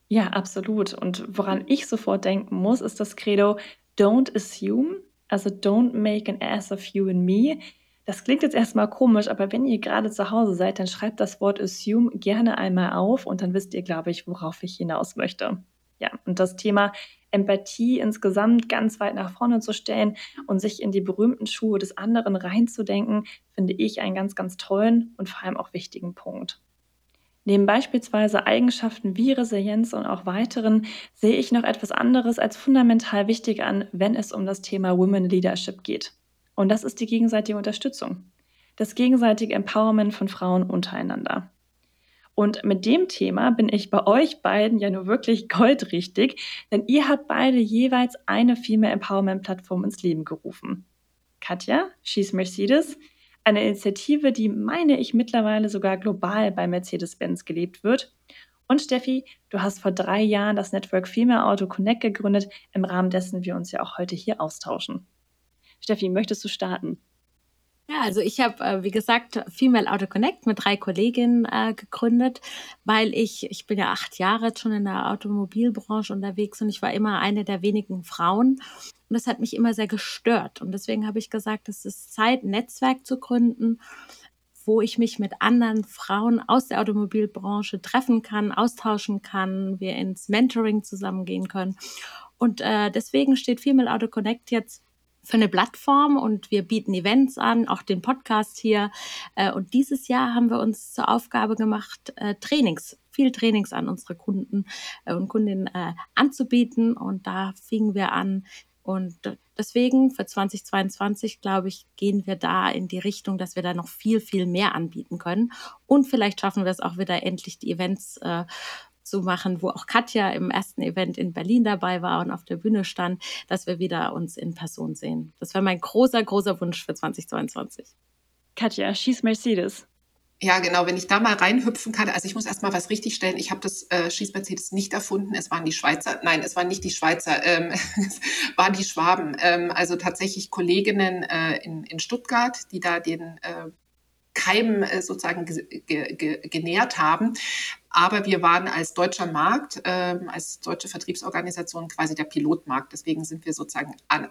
Ja, absolut. Und woran ich sofort denken muss, ist das Credo Don't assume, also don't make an ass of you and me. Das klingt jetzt erstmal komisch, aber wenn ihr gerade zu Hause seid, dann schreibt das Wort assume gerne einmal auf und dann wisst ihr, glaube ich, worauf ich hinaus möchte. Ja, und das Thema Empathie insgesamt ganz weit nach vorne zu stellen und sich in die berühmten Schuhe des anderen reinzudenken, finde ich einen ganz, ganz tollen und vor allem auch wichtigen Punkt. Neben beispielsweise Eigenschaften wie Resilienz und auch weiteren sehe ich noch etwas anderes als fundamental wichtig an, wenn es um das Thema Women Leadership geht. Und das ist die gegenseitige Unterstützung. Das gegenseitige Empowerment von Frauen untereinander. Und mit dem Thema bin ich bei euch beiden ja nur wirklich goldrichtig, denn ihr habt beide jeweils eine Female Empowerment Plattform ins Leben gerufen. Katja, She's Mercedes, eine Initiative, die meine ich mittlerweile sogar global bei Mercedes-Benz gelebt wird. Und Steffi, du hast vor drei Jahren das Network Female Auto Connect gegründet, im Rahmen dessen wir uns ja auch heute hier austauschen. Steffi, möchtest du starten? Ja, also ich habe, äh, wie gesagt, Female Auto Connect mit drei Kolleginnen äh, gegründet, weil ich, ich bin ja acht Jahre schon in der Automobilbranche unterwegs und ich war immer eine der wenigen Frauen. Und das hat mich immer sehr gestört. Und deswegen habe ich gesagt, es ist Zeit, ein Netzwerk zu gründen, wo ich mich mit anderen Frauen aus der Automobilbranche treffen kann, austauschen kann, wir ins Mentoring zusammengehen können. Und äh, deswegen steht Female Auto Connect jetzt für eine Plattform und wir bieten Events an, auch den Podcast hier. Äh, und dieses Jahr haben wir uns zur Aufgabe gemacht, äh, Trainings, viel Trainings an unsere Kunden äh, und Kundinnen anzubieten. Und da fingen wir an. Und deswegen für 2022, glaube ich, gehen wir da in die Richtung, dass wir da noch viel, viel mehr anbieten können. Und vielleicht schaffen wir es auch wieder endlich, die Events zu machen, wo auch Katja im ersten Event in Berlin dabei war und auf der Bühne stand, dass wir wieder uns in Person sehen. Das wäre mein großer, großer Wunsch für 2022. Katja, schieß Mercedes. Ja, genau, wenn ich da mal reinhüpfen kann, also ich muss erst mal was richtigstellen. Ich habe das äh, Schieß Mercedes nicht erfunden. Es waren die Schweizer, nein, es waren nicht die Schweizer, ähm, es waren die Schwaben. Ähm, also tatsächlich Kolleginnen äh, in, in Stuttgart, die da den äh, Keim äh, sozusagen ge ge genährt haben. Aber wir waren als deutscher Markt, äh, als deutsche Vertriebsorganisation quasi der Pilotmarkt. Deswegen sind wir sozusagen an,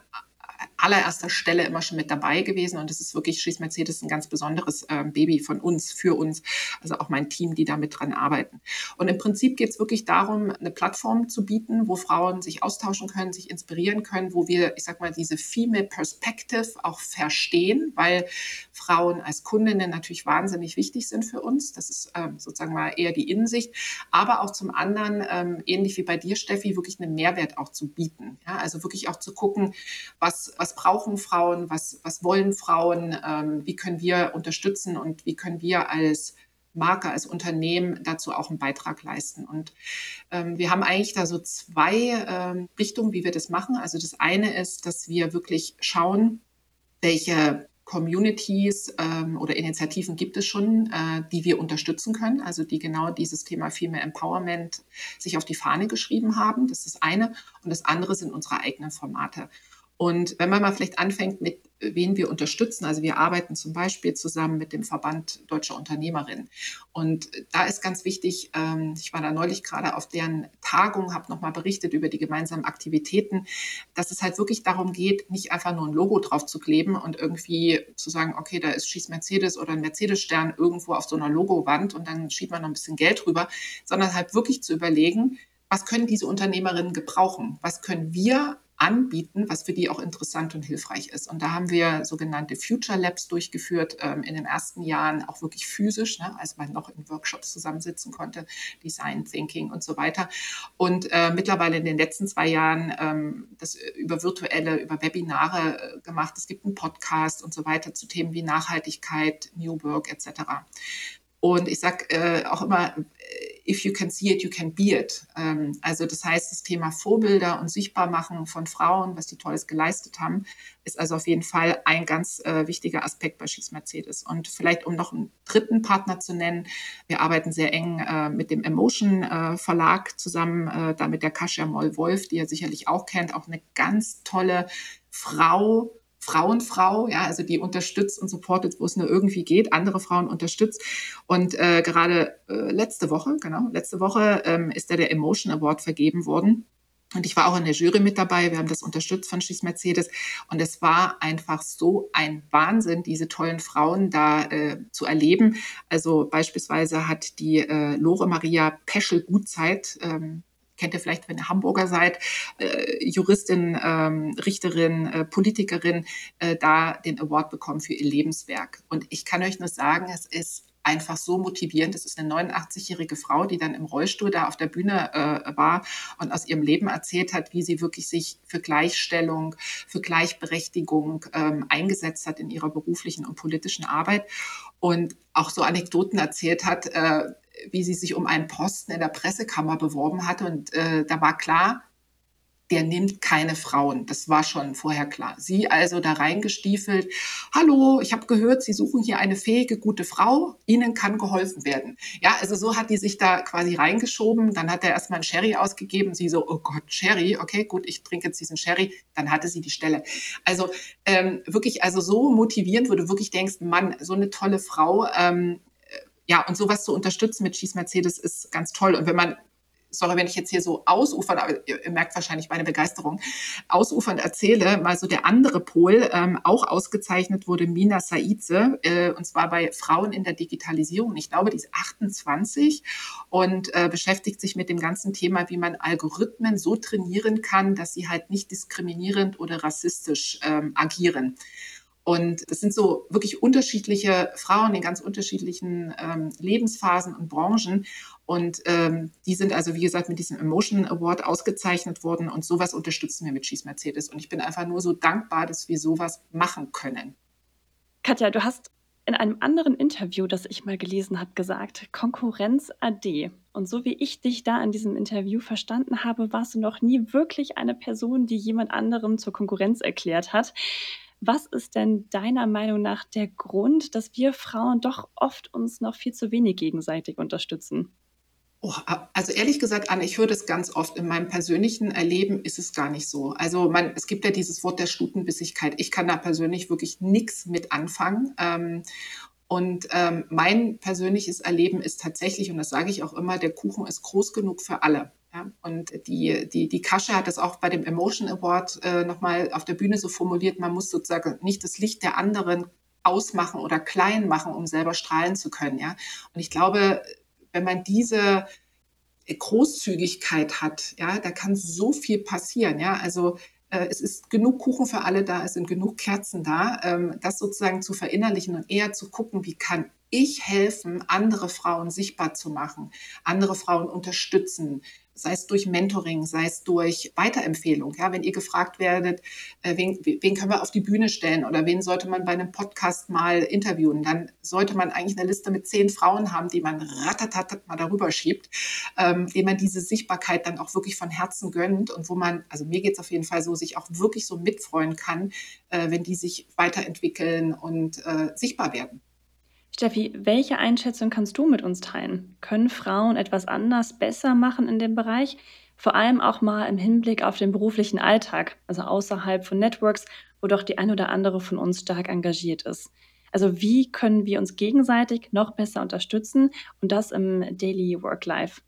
allererster Stelle immer schon mit dabei gewesen. Und es ist wirklich Schieß Mercedes ein ganz besonderes äh, Baby von uns, für uns, also auch mein Team, die da mit dran arbeiten. Und im Prinzip geht es wirklich darum, eine Plattform zu bieten, wo Frauen sich austauschen können, sich inspirieren können, wo wir, ich sag mal, diese Female Perspective auch verstehen, weil Frauen als Kundinnen natürlich wahnsinnig wichtig sind für uns. Das ist ähm, sozusagen mal eher die Innensicht. Aber auch zum anderen, ähm, ähnlich wie bei dir, Steffi, wirklich einen Mehrwert auch zu bieten. Ja, also wirklich auch zu gucken, was, was brauchen Frauen, was, was wollen Frauen, ähm, wie können wir unterstützen und wie können wir als Marke, als Unternehmen dazu auch einen Beitrag leisten. Und ähm, wir haben eigentlich da so zwei ähm, Richtungen, wie wir das machen. Also das eine ist, dass wir wirklich schauen, welche Communities ähm, oder Initiativen gibt es schon, äh, die wir unterstützen können, also die genau dieses Thema Female Empowerment sich auf die Fahne geschrieben haben. Das ist das eine. Und das andere sind unsere eigenen Formate. Und wenn man mal vielleicht anfängt mit, wen wir unterstützen, also wir arbeiten zum Beispiel zusammen mit dem Verband Deutscher Unternehmerinnen. Und da ist ganz wichtig, ähm, ich war da neulich gerade auf deren Tagung, habe nochmal berichtet über die gemeinsamen Aktivitäten, dass es halt wirklich darum geht, nicht einfach nur ein Logo drauf zu kleben und irgendwie zu sagen, okay, da ist Schieß Mercedes oder ein Mercedes-Stern irgendwo auf so einer Logowand und dann schiebt man noch ein bisschen Geld drüber, sondern halt wirklich zu überlegen, was können diese Unternehmerinnen gebrauchen? Was können wir anbieten, was für die auch interessant und hilfreich ist. Und da haben wir sogenannte Future Labs durchgeführt ähm, in den ersten Jahren, auch wirklich physisch, ne, als man noch in Workshops zusammensitzen konnte, Design Thinking und so weiter. Und äh, mittlerweile in den letzten zwei Jahren ähm, das über virtuelle, über Webinare äh, gemacht. Es gibt einen Podcast und so weiter zu Themen wie Nachhaltigkeit, New Work etc. Und ich sage äh, auch immer, if you can see it, you can be it. Ähm, also das heißt, das Thema Vorbilder und Sichtbarmachen von Frauen, was die Tolles geleistet haben, ist also auf jeden Fall ein ganz äh, wichtiger Aspekt bei Schieß Mercedes. Und vielleicht, um noch einen dritten Partner zu nennen, wir arbeiten sehr eng äh, mit dem Emotion äh, Verlag zusammen, äh, da mit der Kasia Moll-Wolf, die ihr sicherlich auch kennt, auch eine ganz tolle Frau, Frauenfrau, ja, also die unterstützt und supportet, wo es nur irgendwie geht, andere Frauen unterstützt. Und äh, gerade äh, letzte Woche, genau, letzte Woche ähm, ist da der Emotion Award vergeben worden. Und ich war auch in der Jury mit dabei. Wir haben das unterstützt von Schieß Mercedes. Und es war einfach so ein Wahnsinn, diese tollen Frauen da äh, zu erleben. Also beispielsweise hat die äh, Lore Maria Peschel-Gutzeit, ähm, kennt ihr vielleicht, wenn ihr Hamburger seid, äh, Juristin, ähm, Richterin, äh, Politikerin, äh, da den Award bekommen für ihr Lebenswerk. Und ich kann euch nur sagen, es ist einfach so motivierend. Es ist eine 89-jährige Frau, die dann im Rollstuhl da auf der Bühne äh, war und aus ihrem Leben erzählt hat, wie sie wirklich sich für Gleichstellung, für Gleichberechtigung ähm, eingesetzt hat in ihrer beruflichen und politischen Arbeit und auch so Anekdoten erzählt hat, äh, wie sie sich um einen Posten in der Pressekammer beworben hatte. Und äh, da war klar, der nimmt keine Frauen. Das war schon vorher klar. Sie also da reingestiefelt. Hallo, ich habe gehört, Sie suchen hier eine fähige, gute Frau. Ihnen kann geholfen werden. Ja, also so hat die sich da quasi reingeschoben. Dann hat er erstmal einen Sherry ausgegeben. Sie so, oh Gott, Sherry. Okay, gut, ich trinke jetzt diesen Sherry. Dann hatte sie die Stelle. Also ähm, wirklich, also so motivierend, wo du wirklich denkst, Mann, so eine tolle Frau. Ähm, ja, und sowas zu unterstützen mit Schieß Mercedes ist ganz toll. Und wenn man sorry, wenn ich jetzt hier so ausufern, aber ihr, merkt wahrscheinlich meine Begeisterung, ausufernd erzähle, mal so der andere Pol, ähm, auch ausgezeichnet wurde Mina Saize, äh, und zwar bei Frauen in der Digitalisierung. Ich glaube, die ist 28 und äh, beschäftigt sich mit dem ganzen Thema, wie man Algorithmen so trainieren kann, dass sie halt nicht diskriminierend oder rassistisch ähm, agieren. Und das sind so wirklich unterschiedliche Frauen in ganz unterschiedlichen ähm, Lebensphasen und Branchen. Und ähm, die sind also, wie gesagt, mit diesem Emotion Award ausgezeichnet worden. Und sowas unterstützen wir mit Schieß Mercedes. Und ich bin einfach nur so dankbar, dass wir sowas machen können. Katja, du hast in einem anderen Interview, das ich mal gelesen habe, gesagt, Konkurrenz AD. Und so wie ich dich da in diesem Interview verstanden habe, warst du noch nie wirklich eine Person, die jemand anderem zur Konkurrenz erklärt hat. Was ist denn deiner Meinung nach der Grund, dass wir Frauen doch oft uns noch viel zu wenig gegenseitig unterstützen? Oh, also ehrlich gesagt, Anne, ich höre das ganz oft. In meinem persönlichen Erleben ist es gar nicht so. Also man, es gibt ja dieses Wort der Stutenbissigkeit. Ich kann da persönlich wirklich nichts mit anfangen. Ähm, und ähm, mein persönliches Erleben ist tatsächlich, und das sage ich auch immer, der Kuchen ist groß genug für alle. Ja? Und die, die, die Kasche hat das auch bei dem Emotion Award äh, nochmal auf der Bühne so formuliert, man muss sozusagen nicht das Licht der anderen ausmachen oder klein machen, um selber strahlen zu können. Ja? Und ich glaube, wenn man diese Großzügigkeit hat, ja, da kann so viel passieren, ja. Also äh, es ist genug Kuchen für alle da, es sind genug Kerzen da, ähm, das sozusagen zu verinnerlichen und eher zu gucken, wie kann ich helfen, andere Frauen sichtbar zu machen, andere Frauen unterstützen, sei es durch Mentoring, sei es durch Weiterempfehlung. Ja, wenn ihr gefragt werdet, äh, wen, wen können wir auf die Bühne stellen oder wen sollte man bei einem Podcast mal interviewen, dann sollte man eigentlich eine Liste mit zehn Frauen haben, die man ratatatat mal darüber schiebt, ähm, dem man diese Sichtbarkeit dann auch wirklich von Herzen gönnt und wo man, also mir geht es auf jeden Fall so, sich auch wirklich so mitfreuen kann, äh, wenn die sich weiterentwickeln und äh, sichtbar werden. Steffi, welche Einschätzung kannst du mit uns teilen? Können Frauen etwas anders, besser machen in dem Bereich? Vor allem auch mal im Hinblick auf den beruflichen Alltag, also außerhalb von Networks, wo doch die ein oder andere von uns stark engagiert ist. Also wie können wir uns gegenseitig noch besser unterstützen und das im Daily Work Life?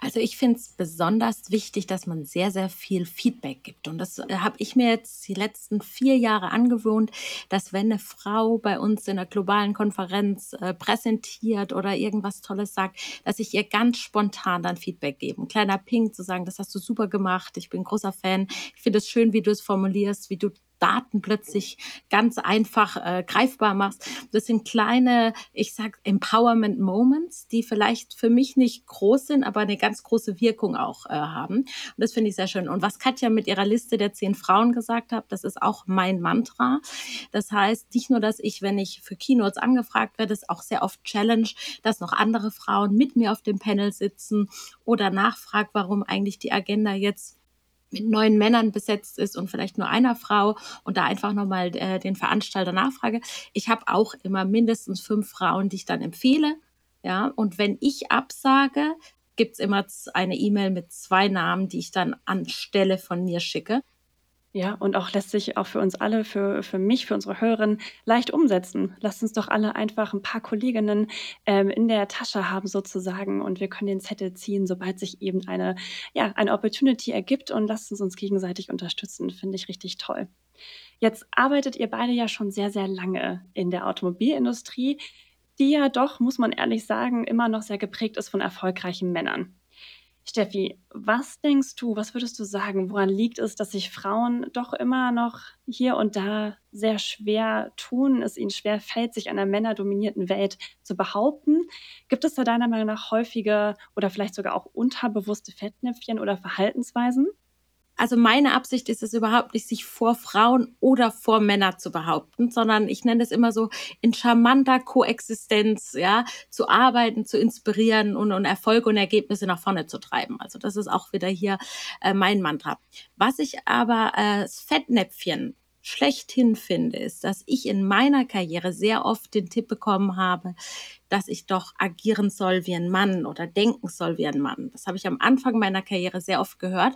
Also ich finde es besonders wichtig, dass man sehr, sehr viel Feedback gibt. Und das äh, habe ich mir jetzt die letzten vier Jahre angewohnt, dass wenn eine Frau bei uns in einer globalen Konferenz äh, präsentiert oder irgendwas Tolles sagt, dass ich ihr ganz spontan dann Feedback gebe. Ein kleiner Ping zu sagen, das hast du super gemacht, ich bin großer Fan. Ich finde es schön, wie du es formulierst, wie du Daten plötzlich ganz einfach äh, greifbar machst. Das sind kleine, ich sag Empowerment Moments, die vielleicht für mich nicht groß sind, aber eine ganz große Wirkung auch äh, haben. Und das finde ich sehr schön. Und was Katja mit ihrer Liste der zehn Frauen gesagt hat, das ist auch mein Mantra. Das heißt, nicht nur, dass ich, wenn ich für Keynotes angefragt werde, ist auch sehr oft Challenge, dass noch andere Frauen mit mir auf dem Panel sitzen oder nachfragt, warum eigentlich die Agenda jetzt mit neun Männern besetzt ist und vielleicht nur einer Frau und da einfach nochmal äh, den Veranstalter nachfrage. Ich habe auch immer mindestens fünf Frauen, die ich dann empfehle. Ja, und wenn ich absage, gibt's immer eine E-Mail mit zwei Namen, die ich dann anstelle von mir schicke. Ja, und auch lässt sich auch für uns alle, für, für mich, für unsere Hörerinnen leicht umsetzen. Lasst uns doch alle einfach ein paar Kolleginnen ähm, in der Tasche haben sozusagen und wir können den Zettel ziehen, sobald sich eben eine, ja, eine Opportunity ergibt und lasst uns uns gegenseitig unterstützen. Finde ich richtig toll. Jetzt arbeitet ihr beide ja schon sehr, sehr lange in der Automobilindustrie, die ja doch, muss man ehrlich sagen, immer noch sehr geprägt ist von erfolgreichen Männern. Steffi, was denkst du, was würdest du sagen, woran liegt es, dass sich Frauen doch immer noch hier und da sehr schwer tun, es ihnen schwer fällt, sich einer männerdominierten Welt zu behaupten? Gibt es da deiner Meinung nach häufige oder vielleicht sogar auch unterbewusste Fettnäpfchen oder Verhaltensweisen? Also meine Absicht ist es überhaupt nicht, sich vor Frauen oder vor Männer zu behaupten, sondern ich nenne es immer so in charmanter Koexistenz, ja, zu arbeiten, zu inspirieren und, und Erfolge und Ergebnisse nach vorne zu treiben. Also das ist auch wieder hier äh, mein Mantra. Was ich aber äh, das Fettnäpfchen schlechthin finde, ist, dass ich in meiner Karriere sehr oft den Tipp bekommen habe, dass ich doch agieren soll wie ein Mann oder denken soll wie ein Mann. Das habe ich am Anfang meiner Karriere sehr oft gehört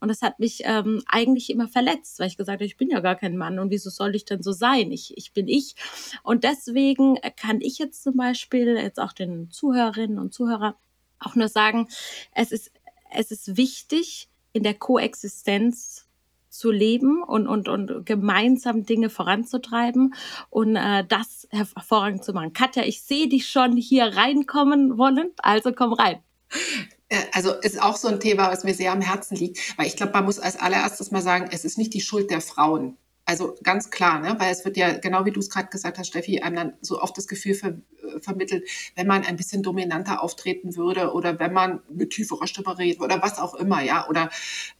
und das hat mich ähm, eigentlich immer verletzt, weil ich gesagt habe, ich bin ja gar kein Mann und wieso soll ich denn so sein? Ich, ich bin ich. Und deswegen kann ich jetzt zum Beispiel jetzt auch den Zuhörerinnen und Zuhörern auch nur sagen, es ist, es ist wichtig, in der Koexistenz zu leben und, und, und gemeinsam Dinge voranzutreiben und äh, das hervorragend zu machen. Katja, ich sehe dich schon hier reinkommen wollen, also komm rein. Äh, also ist auch so ein Thema, was mir sehr am Herzen liegt, weil ich glaube, man muss als allererstes mal sagen, es ist nicht die Schuld der Frauen. Also ganz klar, ne? weil es wird ja, genau wie du es gerade gesagt hast, Steffi, einem dann so oft das Gefühl ver äh, vermittelt, wenn man ein bisschen dominanter auftreten würde oder wenn man mit tieferer Stimme redet oder was auch immer, ja, oder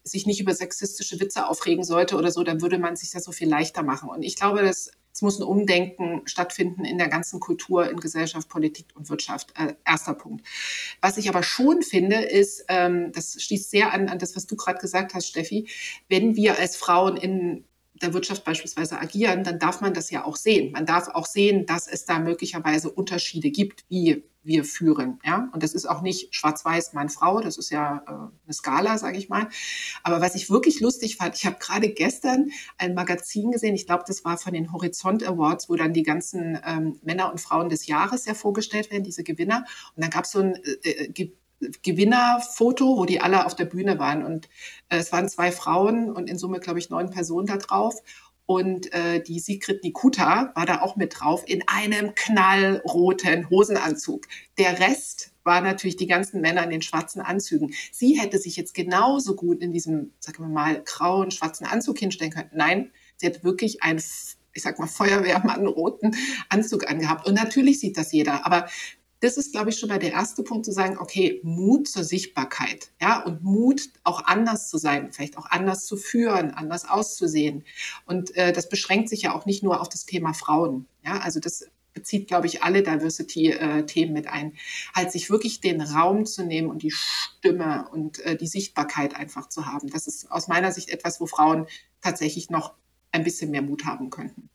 sich nicht über sexistische Witze aufregen sollte oder so, dann würde man sich das so viel leichter machen. Und ich glaube, dass es muss ein Umdenken stattfinden in der ganzen Kultur, in Gesellschaft, Politik und Wirtschaft. Äh, erster Punkt. Was ich aber schon finde, ist, ähm, das schließt sehr an, an das, was du gerade gesagt hast, Steffi, wenn wir als Frauen in der Wirtschaft beispielsweise agieren, dann darf man das ja auch sehen. Man darf auch sehen, dass es da möglicherweise Unterschiede gibt, wie wir führen. Ja? Und das ist auch nicht schwarz-weiß, Mann, Frau, das ist ja äh, eine Skala, sage ich mal. Aber was ich wirklich lustig fand, ich habe gerade gestern ein Magazin gesehen, ich glaube, das war von den Horizont Awards, wo dann die ganzen ähm, Männer und Frauen des Jahres ja vorgestellt werden, diese Gewinner. Und dann gab es so ein äh, äh Gewinnerfoto, wo die alle auf der Bühne waren. Und äh, es waren zwei Frauen und in Summe, glaube ich, neun Personen da drauf. Und äh, die Sigrid Nikuta war da auch mit drauf in einem knallroten Hosenanzug. Der Rest war natürlich die ganzen Männer in den schwarzen Anzügen. Sie hätte sich jetzt genauso gut in diesem, sagen wir mal, grauen, schwarzen Anzug hinstellen können. Nein, sie hat wirklich einen, ich sag mal, Feuerwehrmann roten Anzug angehabt. Und natürlich sieht das jeder. Aber das ist, glaube ich, schon mal der erste Punkt zu sagen, okay, Mut zur Sichtbarkeit, ja, und Mut auch anders zu sein, vielleicht auch anders zu führen, anders auszusehen. Und äh, das beschränkt sich ja auch nicht nur auf das Thema Frauen, ja, also das bezieht, glaube ich, alle Diversity-Themen mit ein, halt sich wirklich den Raum zu nehmen und die Stimme und äh, die Sichtbarkeit einfach zu haben. Das ist aus meiner Sicht etwas, wo Frauen tatsächlich noch ein bisschen mehr Mut haben könnten.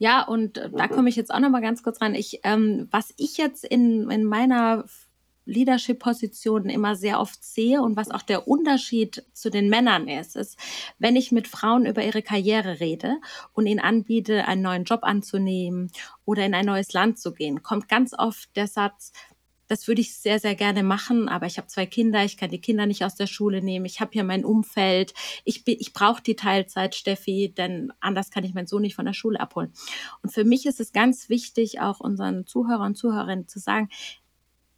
Ja, und äh, da komme ich jetzt auch noch mal ganz kurz rein. Ich, ähm, was ich jetzt in, in meiner Leadership-Positionen immer sehr oft sehe und was auch der Unterschied zu den Männern ist, ist, wenn ich mit Frauen über ihre Karriere rede und ihnen anbiete, einen neuen Job anzunehmen oder in ein neues Land zu gehen, kommt ganz oft der Satz, das würde ich sehr, sehr gerne machen, aber ich habe zwei Kinder, ich kann die Kinder nicht aus der Schule nehmen, ich habe hier mein Umfeld, ich, ich brauche die Teilzeit, Steffi, denn anders kann ich meinen Sohn nicht von der Schule abholen. Und für mich ist es ganz wichtig, auch unseren Zuhörern und Zuhörerinnen zu sagen,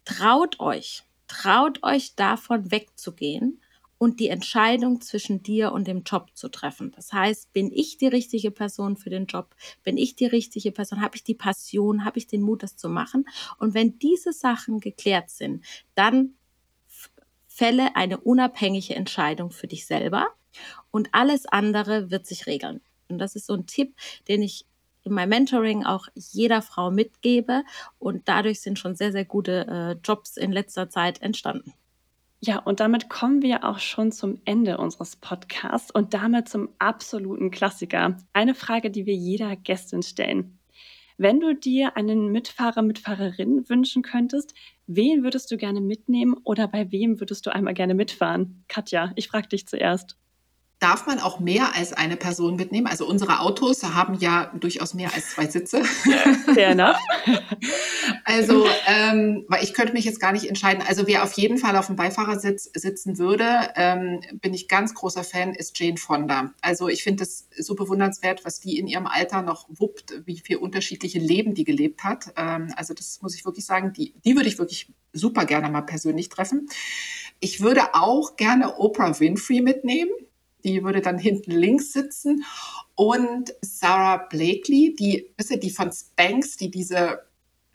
traut euch, traut euch davon wegzugehen und die Entscheidung zwischen dir und dem Job zu treffen. Das heißt, bin ich die richtige Person für den Job? Bin ich die richtige Person? Habe ich die Passion? Habe ich den Mut, das zu machen? Und wenn diese Sachen geklärt sind, dann fälle eine unabhängige Entscheidung für dich selber und alles andere wird sich regeln. Und das ist so ein Tipp, den ich in meinem Mentoring auch jeder Frau mitgebe und dadurch sind schon sehr, sehr gute äh, Jobs in letzter Zeit entstanden. Ja, und damit kommen wir auch schon zum Ende unseres Podcasts und damit zum absoluten Klassiker. Eine Frage, die wir jeder Gästin stellen. Wenn du dir einen Mitfahrer, Mitfahrerin wünschen könntest, wen würdest du gerne mitnehmen oder bei wem würdest du einmal gerne mitfahren? Katja, ich frage dich zuerst darf man auch mehr als eine Person mitnehmen. Also unsere Autos haben ja durchaus mehr als zwei Sitze. Fair enough. also, ähm, weil ich könnte mich jetzt gar nicht entscheiden. Also wer auf jeden Fall auf dem Beifahrersitz sitzen würde, ähm, bin ich ganz großer Fan, ist Jane Fonda. Also ich finde es so bewundernswert, was die in ihrem Alter noch wuppt, wie viel unterschiedliche Leben die gelebt hat. Ähm, also das muss ich wirklich sagen, die, die würde ich wirklich super gerne mal persönlich treffen. Ich würde auch gerne Oprah Winfrey mitnehmen die würde dann hinten links sitzen. Und Sarah Blakely, die, wisst die von Spanx, die diese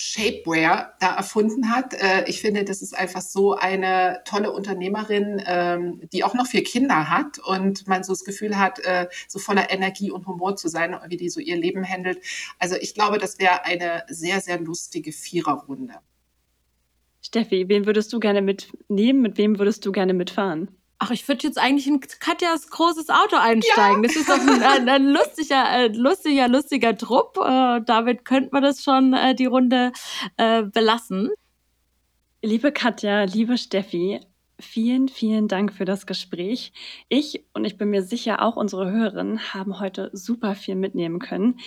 Shapewear da erfunden hat. Äh, ich finde, das ist einfach so eine tolle Unternehmerin, ähm, die auch noch vier Kinder hat und man so das Gefühl hat, äh, so voller Energie und Humor zu sein, wie die so ihr Leben handelt. Also ich glaube, das wäre eine sehr, sehr lustige Viererrunde. Steffi, wen würdest du gerne mitnehmen? Mit wem würdest du gerne mitfahren? Ach, ich würde jetzt eigentlich in Katjas großes Auto einsteigen. Ja. Das ist doch ein, ein, ein lustiger, ein lustiger, lustiger Trupp. Äh, damit könnte man das schon äh, die Runde äh, belassen. Liebe Katja, liebe Steffi, vielen, vielen Dank für das Gespräch. Ich und ich bin mir sicher auch unsere Hörerinnen haben heute super viel mitnehmen können.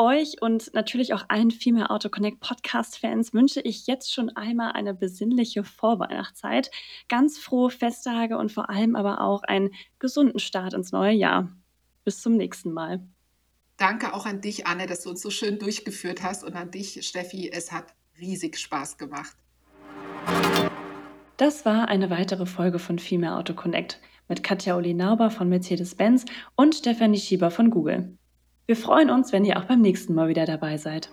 Euch und natürlich auch allen Female Auto Connect Podcast-Fans wünsche ich jetzt schon einmal eine besinnliche Vorweihnachtszeit, ganz frohe Festtage und vor allem aber auch einen gesunden Start ins neue Jahr. Bis zum nächsten Mal. Danke auch an dich, Anne, dass du uns so schön durchgeführt hast und an dich, Steffi. Es hat riesig Spaß gemacht. Das war eine weitere Folge von Female Auto Connect mit Katja Oli Nauber von Mercedes-Benz und Stefanie Schieber von Google. Wir freuen uns, wenn ihr auch beim nächsten Mal wieder dabei seid.